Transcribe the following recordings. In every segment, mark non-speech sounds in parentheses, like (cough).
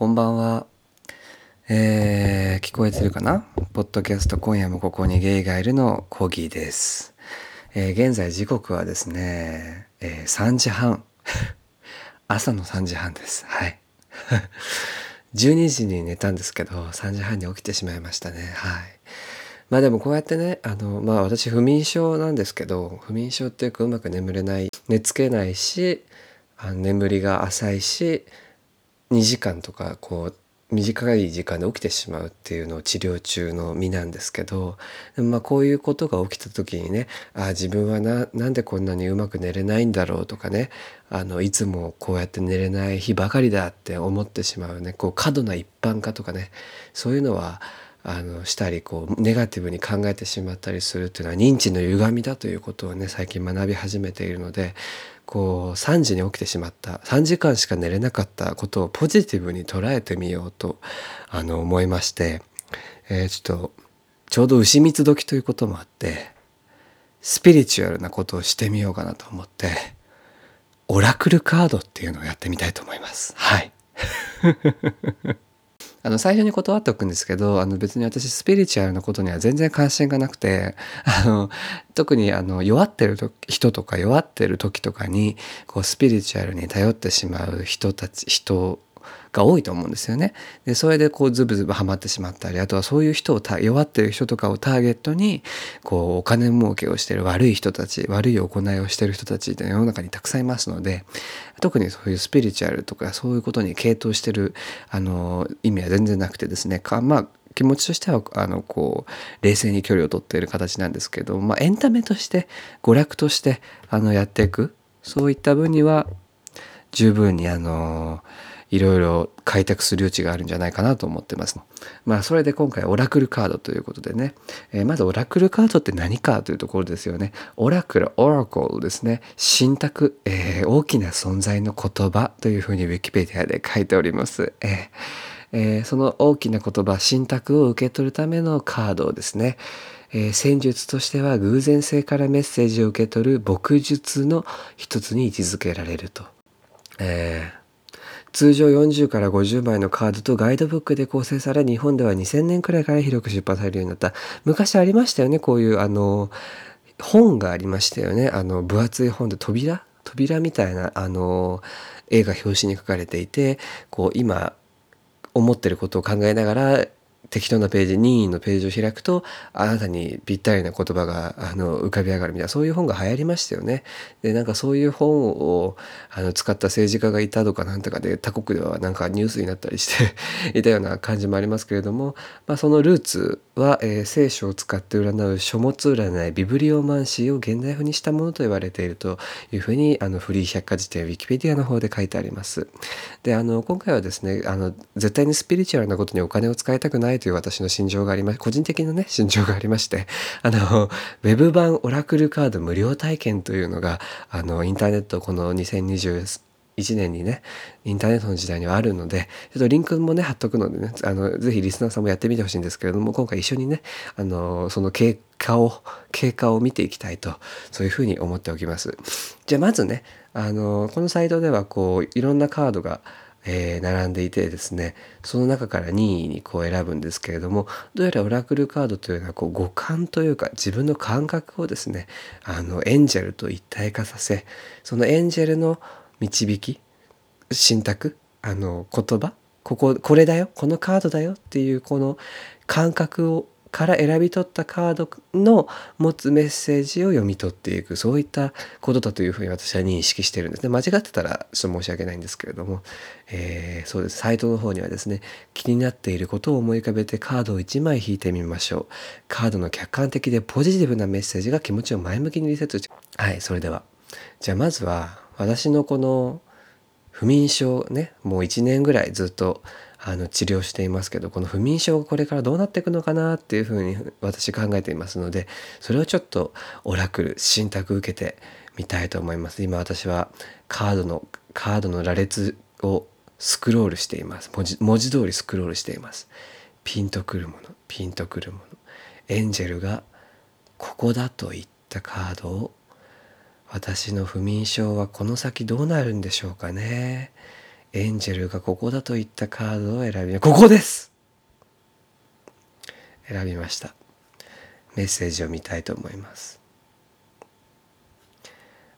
こんばんは。えー、聞こえてるかな？ポッドキャスト今夜もここにゲイがいるのコギーです。えー現在時刻はですね、えー3時半。(laughs) 朝の3時半です。はい。(laughs) 12時に寝たんですけど、3時半に起きてしまいましたね。はい。まあでもこうやってね、あの、まあ私不眠症なんですけど、不眠症っていうかうまく眠れない、寝つけないし、あ眠りが浅いし、2時間とかこう短い時間で起きてしまうっていうのを治療中の身なんですけどまあこういうことが起きた時にねああ自分はななんでこんなにうまく寝れないんだろうとかねあのいつもこうやって寝れない日ばかりだって思ってしまうねこう過度な一般化とかねそういうのはあのしたりこうネガティブに考えてしまったりするっていうのは認知の歪みだということをね最近学び始めているのでこう3時に起きてしまった3時間しか寝れなかったことをポジティブに捉えてみようとあの思いまして、えーちょっとちょうど牛蜜時ということもあってスピリチュアルなことをしてみようかなと思ってオラクルカードっていうのをやってみたいと思います。はいあの最初に断っておくんですけどあの別に私スピリチュアルなことには全然関心がなくてあの特にあの弱ってる人とか弱ってる時とかにこうスピリチュアルに頼ってしまう人たち人が多いと思うんですよね。でそれでこうズブズブハマってしまったりあとはそういう人を弱ってる人とかをターゲットにこうお金儲けをしてる悪い人たち悪い行いをしてる人たちって世の中にたくさんいますので特にそういうスピリチュアルとかそういうことに傾倒してるあの意味は全然なくてですねかまあ気持ちとしてはあのこう冷静に距離を取っている形なんですけど、まあ、エンタメとして娯楽としてあのやっていくそういった分には十分にあのいろいろ開拓する余地があるんじゃないかなと思ってます。まあそれで今回オラクルカードということでね、えーまずオラクルカードって何かというところですよね。オラクル、オラコルですね。信託、えー大きな存在の言葉というふうにウィキペディアで書いております。えーえーその大きな言葉信託を受け取るためのカードをですね、えー戦術としては偶然性からメッセージを受け取る牧術の一つに位置づけられると。えー通常40から50枚のカードとガイドブックで構成され日本では2000年くらいから広く出版されるようになった。昔ありましたよねこういうあの本がありましたよね。あの分厚い本で扉？扉みたいなあの絵が表紙に書かれていてこう今思ってることを考えながら適当なページ任意のページを開くとあなたにぴったりな言葉があの浮かび上がるみたいなそういう本が流行りましたよね。でなんかそういう本をあの使った政治家がいたとかなんとかで他国ではなんかニュースになったりして (laughs) いたような感じもありますけれども、まあ、そのルーツは、えー聖書を使って占う書物占いビブリオマンシーを現代風にしたものと言われているというふうにあのフリー百科事典ウィキペディアの方で書いてあります。であの今回はですねあの絶対にスピリチュアルなことにお金を使いたくないという私の心情がありま個人的なね心情がありまして (laughs) あのウェブ版オラクルカード無料体験というのがあのインターネットこの2021年にねインターネットの時代にはあるのでちょっとリンクもね貼っとくのでねあのぜひリスナーさんもやってみてほしいんですけれども今回一緒にねあのその経過を経過を見ていきたいとそういうふうに思っておきます。じゃあまずねあのこのサイトではこういろんなカードがえー並んでいてですねその中から任意にこう選ぶんですけれどもどうやらオラクルカードというのはこう五感というか自分の感覚をですねあのエンジェルと一体化させそのエンジェルの導き信託あの言葉こここれだよこのカードだよっていうこの感覚をから選び取ったカードの持つメッセージを読み取っていく。そういったことだというふうに私は認識してるんですね。間違ってたらちょっと申し訳ないんですけれども、えーそうです。サイトの方にはですね気になっていることを思い浮かべてカードを1枚引いてみましょう。カードの客観的でポジティブなメッセージが気持ちを前向きにリセットしてはいそれでは。じゃあまずは私のこの不眠症ねもう1年ぐらいずっとあの治療していますけどこの不眠症がこれからどうなっていくのかなっていうふうに私考えていますのでそれをちょっとオラクル信託受けてみたいと思います。今私はカードのカードの羅列をスクロールしています。文字文字通りスクロールしています。ピンとくるものピンとくるもの。エンジェルがここだといったカードを私の不眠症はこの先どうなるんでしょうかね。エンジェルがここだといったカードを選びここです選びましたメッセージを見たいと思います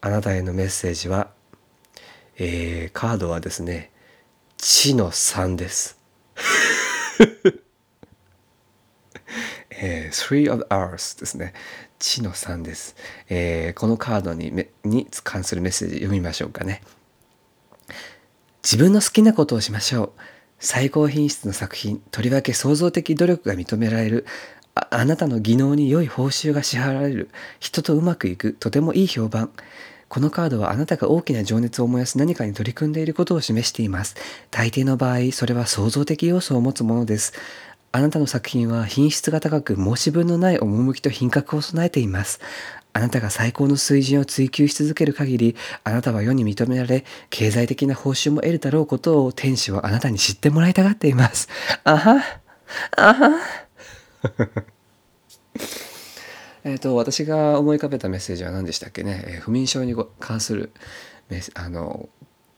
あなたへのメッセージは、えー、カードはですね地の3です (laughs) えー、Three of Earth ですね。地の3です。えー、このカードにに関するメッセージ読みましょうかね。自分の好きなことをしましょう。最高品質の作品、とりわけ創造的努力が認められる、ああなたの技能に良い報酬が支払われる、人とうまくいく、とてもいい評判。このカードはあなたが大きな情熱を燃やす何かに取り組んでいることを示しています。大抵の場合、それは創造的要素を持つものです。あなたの作品は品質が高く申し分のない趣と品格を備えています。あなたが最高の水準を追求し続ける限り、あなたは世に認められ、経済的な報酬も得るだろうことを天使はあなたに知ってもらいたがっています。あは、あは。(laughs) えっと、私が思い浮かべたメッセージは何でしたっけね？えー、不眠症に関するあの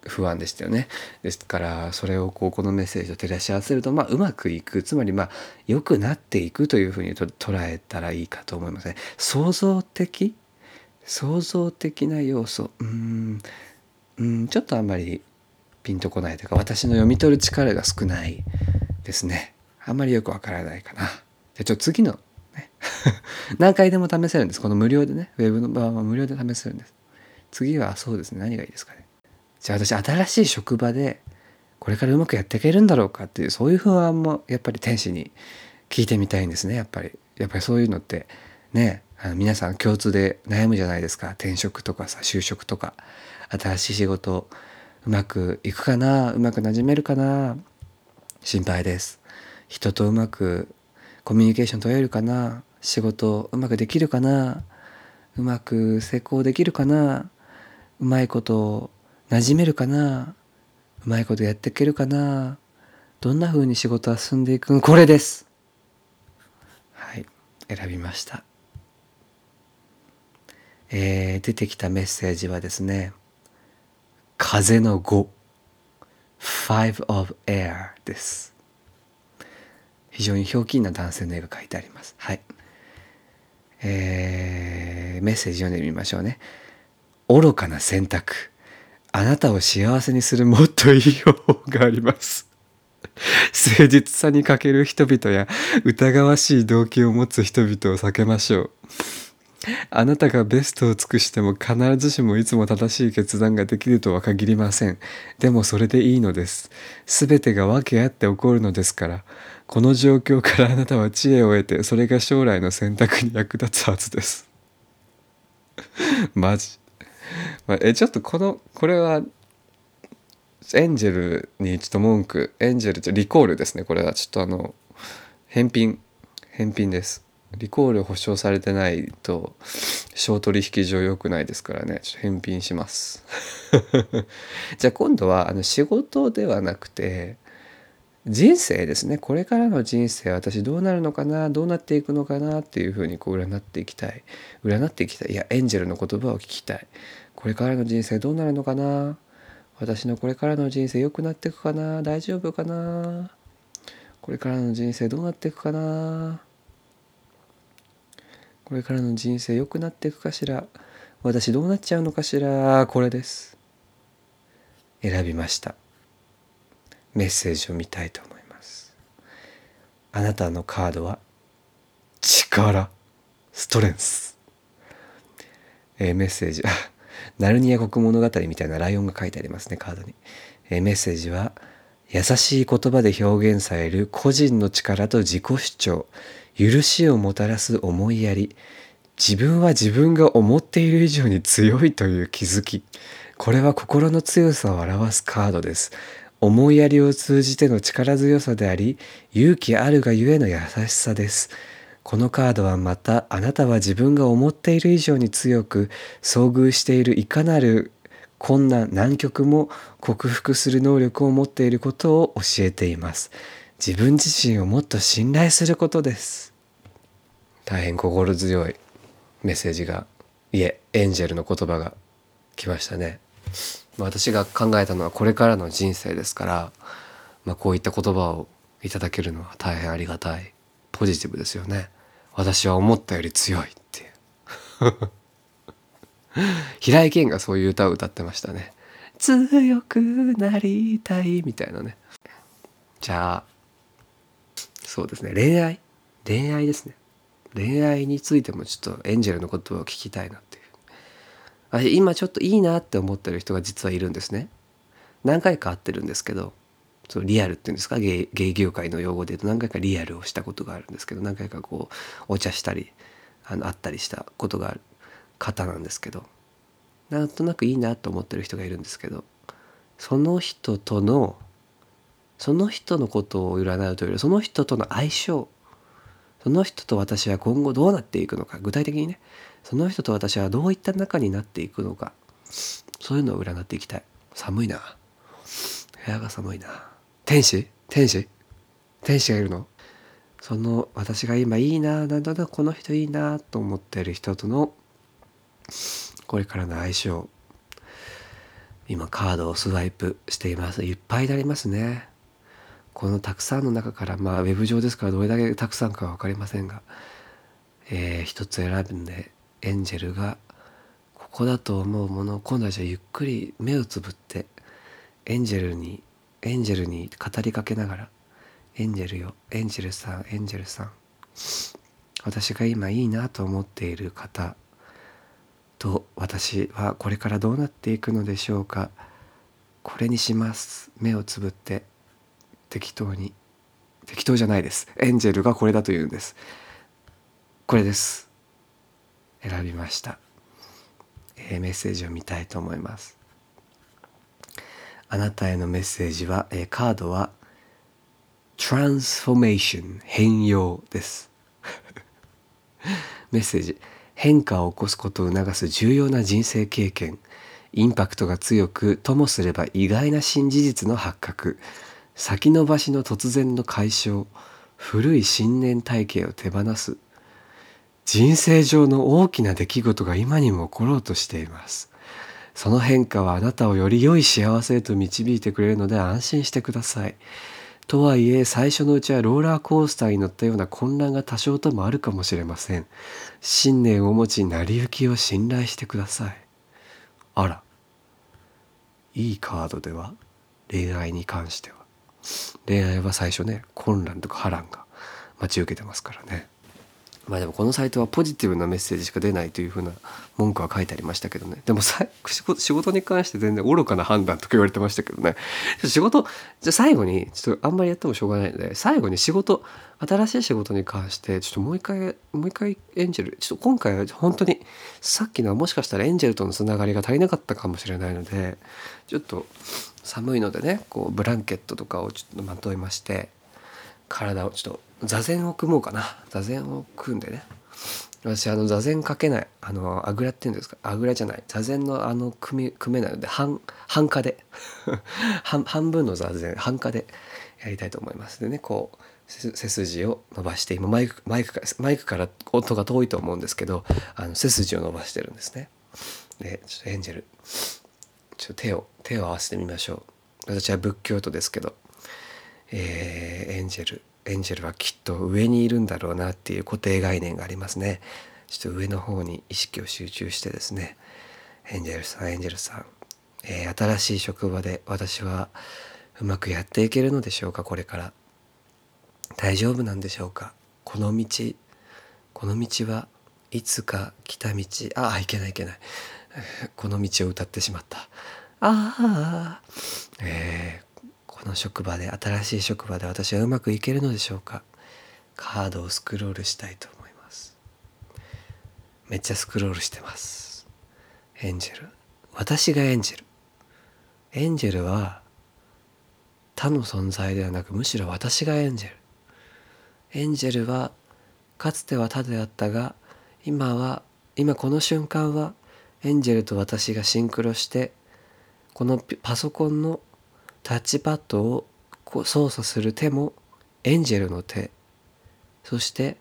不安でしたよね。ですからそれをこうこのメッセージと照らし合わせると、まあ、うまくいくつまりまあ良くなっていくというふうにと捉えたらいいかと思いますね。創造的？創造的な要素うんうんちょっとあんまりピンとこないというか私の読み取る力が少ないですね。あんまりよくわからないかな。じゃちょっと次の、ね、(laughs) 何回でも試せるんです。この無料でね、ウェブの場合は無料で試せるんです。次はそうですね、何がいいですかね。じゃあ私新しい職場でこれからうまくやっていけるんだろうかっていうそういう不安もやっぱり天使に聞いてみたいんですね。やっぱり。やっぱりそういうのってねあの皆さん共通で悩むじゃないですか。転職とかさ就職とか。新しい仕事うまくいくかな？うまくなじめるかな？心配です。人とうまくコミュニケーション取れるかな？仕事うまくできるかな？うまく成功できるかな？うまいこと馴染めるかな？うまいことやっていけるかな？どんな風に仕事は進んでいくこれです。はい選びました。えー、出てきたメッセージはですね風の5 Five of Air です。非常にひょうきんな男性の絵が描いてあります。はい。えー、メッセージ読んでみましょうね。愚かな選択。あなたを幸せにするもっといい方法があります。(laughs) 誠実さに欠ける人々や疑わしい動機を持つ人々を避けましょう。あなたがベストを尽くしても必ずしもいつも正しい決断ができるとは限りません。でもそれでいいのです。すべてが訳あって起こるのですから。この状況からあなたは知恵を得て、それが将来の選択に役立つはずです。マジ。(laughs) まあ、えちょっとこのこれはエンジェルにちょっと文句エンジェルってリコールですね。これはちょっとあの返品返品です。リコール保証されてないと小取引上良くないですからね。ちょっと返品します。(laughs) じゃあ今度はあの仕事ではなくて人生ですね。これからの人生私どうなるのかな？どうなっていくのかなっていうふうにこう占っていきたい。占っていきたい。いやエンジェルの言葉を聞きたい。これからの人生どうなるのかな？私のこれからの人生良くなっていくかな？大丈夫かな？これからの人生どうなっていくかな？これからの人生良くなっていくかしら？私どうなっちゃうのかしら？これです。選びました。メッセージを見たいと思います。あなたのカードは力ストレンス、えー、メッセージナルニア国物語みたいなライオンが書いてありますねカードに、えー、メッセージは優しい言葉で表現される個人の力と自己主張。許しをもたらす思いやり。自分は自分が思っている以上に強いという気づき。これは心の強さを表すカードです。思いやりを通じての力強さであり勇気あるがゆえの優しさです。このカードはまたあなたは自分が思っている以上に強く遭遇しているいかなる困難難局も克服する能力を持っていることを教えています。自分自身をもっと信頼することです。大変心強いメッセージがいえエンジェルの言葉が来ましたね。私が考えたのはこれからの人生ですから、まあ、こういった言葉をいただけるのは大変ありがたい。ポジティブですよね。私は思ったより強いっていう。(laughs) 平井堅がそういう歌を歌ってましたね。強くなりたいみたいなね。じゃあそうですね。恋愛？恋愛ですね。恋愛についてもちょっとエンジェルのことを聞きたいなっていう。あ今ちょっといいなって思ってる人が実はいるんですね。何回か会ってるんですけどそのリアルっていうんですか？芸芸業界の用語で言うと何回かリアルをしたことがあるんですけど何回かこうお茶したりあの会ったりしたことがある方なんですけどなんとなくいいなと思ってる人がいるんですけどその人とのその人のことを占うというよりその人との相性その人と私は今後どうなっていくのか具体的にねその人と私はどういった仲になっていくのか。そういうのを占っていきたい。寒いな。部屋が寒いな。天使？天使？天使がいるの？その私が今いいななんだなこの人いいなと思ってる人とのこれからの相性。今カードをスワイプしています。いっぱいになりますね。このたくさんの中からまあウェブ上ですからどれだけたくさんかは分かりませんが、えー、一つ選んでエンジェルがここだと思うものを今度はじゃあゆっくり目をつぶってエンジェルにエンジェルに語りかけながら「エンジェルよエンジェルさんエンジェルさん私が今いいなと思っている方と私はこれからどうなっていくのでしょうか。これにします。目をつぶって適当に適当じゃないです。エンジェルがこれだというんです。これです。選びました、えー、メッセージを見たいと思います。あなたへのメッセージは、えー、カードはトランスフォメーション変容です。(laughs) メッセージ。変化を起こすことを促す重要な人生経験。インパクトが強くともすれば意外な新事実の発覚。先延ばしの突然の解消。古い信念体系を手放す。人生上の大きな出来事が今にも起ころうとしています。その変化はあなたをより良い幸せへと導いてくれるので安心してください。とはいえ最初のうちはローラーコースターに乗ったような混乱が多少ともあるかもしれません。信念を持ち成り行きを信頼してください。あら。いいカードでは？恋愛に関しては。恋愛は最初ね混乱とか波乱が待ち受けてますからね。まあでもこのサイトはポジティブなメッセージしか出ないというふうな文句は書いてありましたけどね。でもさ仕事に関して全然愚かな判断とか言われてましたけどね。(laughs) 仕事じゃ最後にちょっとあんまりやってもしょうがないので最後に仕事新しい仕事に関してちょっともう一回もう一回エンジェルちょっと今回は本当にさっきのはもしかしたらエンジェルとのつながりが足りなかったかもしれないのでちょっと寒いのでねこうブランケットとかをちょっとまといまして体をちょっと座禅を組もうかな。座禅を組んでね。私あの座禅かけない。あのあぐらっていうんですか？あぐらじゃない。座禅のあの組組めないので半半化で。(laughs) 半半分の座禅半化でやりたいと思います。でねこう背筋を伸ばして今マイクマイクからマイクから音が遠いと思うんですけどあの背筋を伸ばしてるんですね。でちょっとエンジェルちょっと手を手を合わせてみましょう。私は仏教徒ですけど。えー、エンジェル。エンジェルはきっと上にいるんだろうなっていう固定概念がありますね。ちょっと上の方に意識を集中してですね。エンジェルさんエンジェルさん、えー、新しい職場で私はうまくやっていけるのでしょうかこれから。大丈夫なんでしょうか。この道この道はいつか来た道。ああいけないいけない。(laughs) この道を歌ってしまった。ああえー、この職場で新しい職場で私はうまくいけるのでしょうか？カードをスクロールしたいと思います。めっちゃスクロールしてます。エンジェル。私がエンジェル。エンジェルは他の存在ではなくむしろ私がエンジェル。エンジェルはかつては他であったが今は今この瞬間はエンジェルと私がシンクロしてこのパソコンのタッチパッドを操作する手もエンジェルの手。そして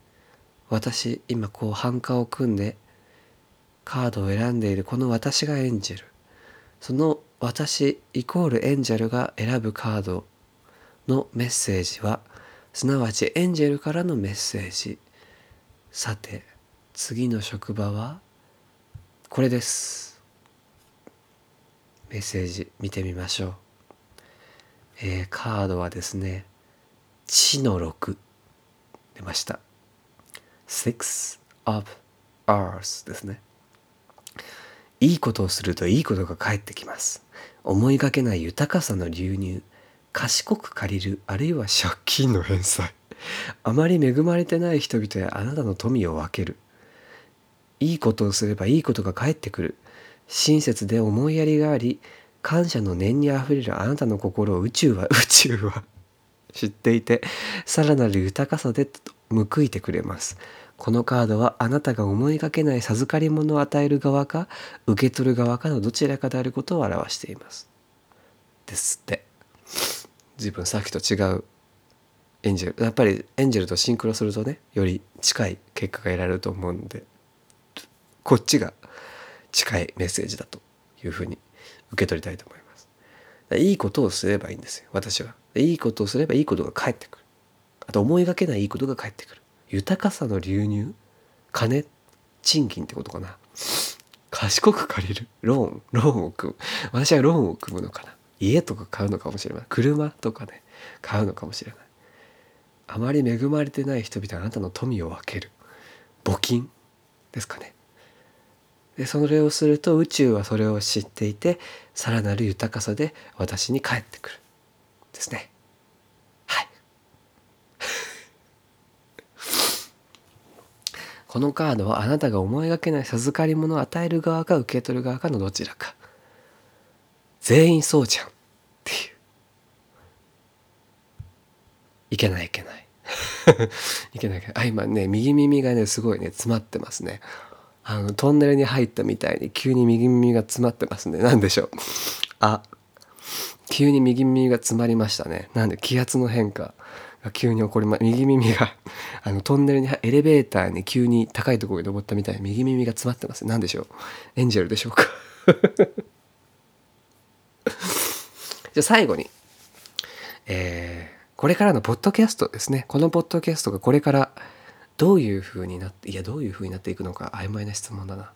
私今こう反価を組んでカードを選んでいるこの私がエンジェル。その私イコールエンジェルが選ぶカードのメッセージはすなわちエンジェルからのメッセージ。さて次の職場はこれです。メッセージ見てみましょう。えー、カードはですね地の6出ました。Six of Earth ですね。いいことをするといいことが返ってきます。思いがけない豊かさの流入賢く借りるあるいは借金の返済。あまり恵まれてない人々やあなたの富を分ける。いいことをすればいいことが返ってくる。親切で思いやりがあり感謝の念にあふれるあなたの心を宇宙は宇宙は (laughs) 知っていてさらなる豊かさで報いてくれます。このカードはあなたが思いがけない授かり物を与える側か受け取る側かのどちらかであることを表しています。ですって。自分さっきと違う。エンジェルやっぱりエンジェルとシンクロするとねより近い結果が得られると思うのでこっちが近いメッセージだというふうに受け取りたいと思います。いいことをすればいいんですよ私は。いいことをすればいいことが返ってくる。あと思いがけないいいことが返ってくる。豊かさの流入金賃金ってことかな。賢く借りるローンローンを組む私はローンを組むのかな家とか買うのかもしれない車とかね買うのかもしれないあまり恵まれてない人々あなたの富を分ける募金ですかねでそれをすると宇宙はそれを知っていてさらなる豊かさで私に返ってくるですね。はい。(laughs) このカードはあなたが思いがけない授かり物を与える側か受け取る側かのどちらか。全員そうじゃんっていう。いけないいけない。(laughs) いけないいけない。あ今ね右耳がねすごいね詰まってますね。あのトンネルに入ったみたいに急に右耳が詰まってますね。何でしょう。あ急に右耳が詰まりましたね。なんで気圧の変化が急に起こりま右耳が (laughs) あのトンネルにエレベーターに急に高いところに登ったみたいに右耳が詰まってます何でしょう。エンジェルでしょうか。(laughs) じゃあ最後にえー、これからのポッドキャストですね。このポッドキャストがこれからどういうふうになっていやどういうふうになっていくのか曖昧な質問だな。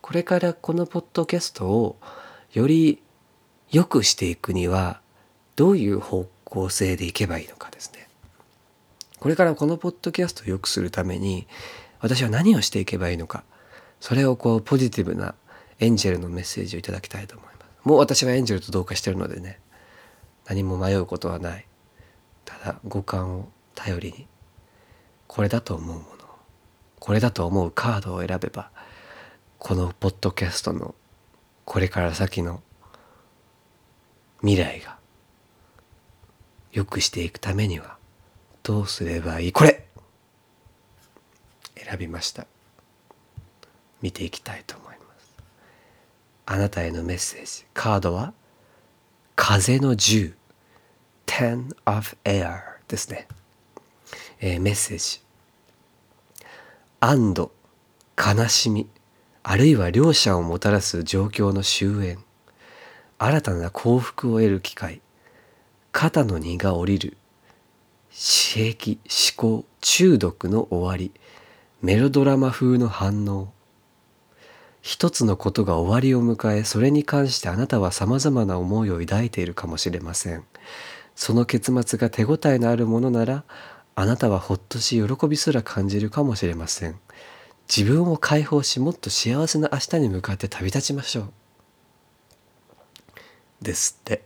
これからこのポッドキャストをより良くしていくにはどういう方向性でいけばいいのかですね。これからこのポッドキャストを良くするために私は何をしていけばいいのかそれをこうポジティブなエンジェルのメッセージをいただきたいと思います。もう私はエンジェルと同化してるのでね何も迷うことはない。ただ五感を頼りにこれだと思うものこれだと思うカードを選べばこのポッドキャストのこれから先の未来が良くしていくためにはどうすればいいこれ選びました。見ていきたいと思います。あなたへのメッセージカードは風の10 10 of air ですね、えー、メッセージ。悲しみあるいは両者をもたらす状況の終焉新たな幸福を得る機会肩の荷が下りる刺激思考中毒の終わりメロドラマ風の反応。一つのことが終わりを迎えそれに関してあなたはさまざまな思いを抱いているかもしれません。その結末が手応えのあるものならあなたはほっとし喜びすら感じるかもしれません。自分を解放しもっと幸せな明日に向かって旅立ちましょう。ですって。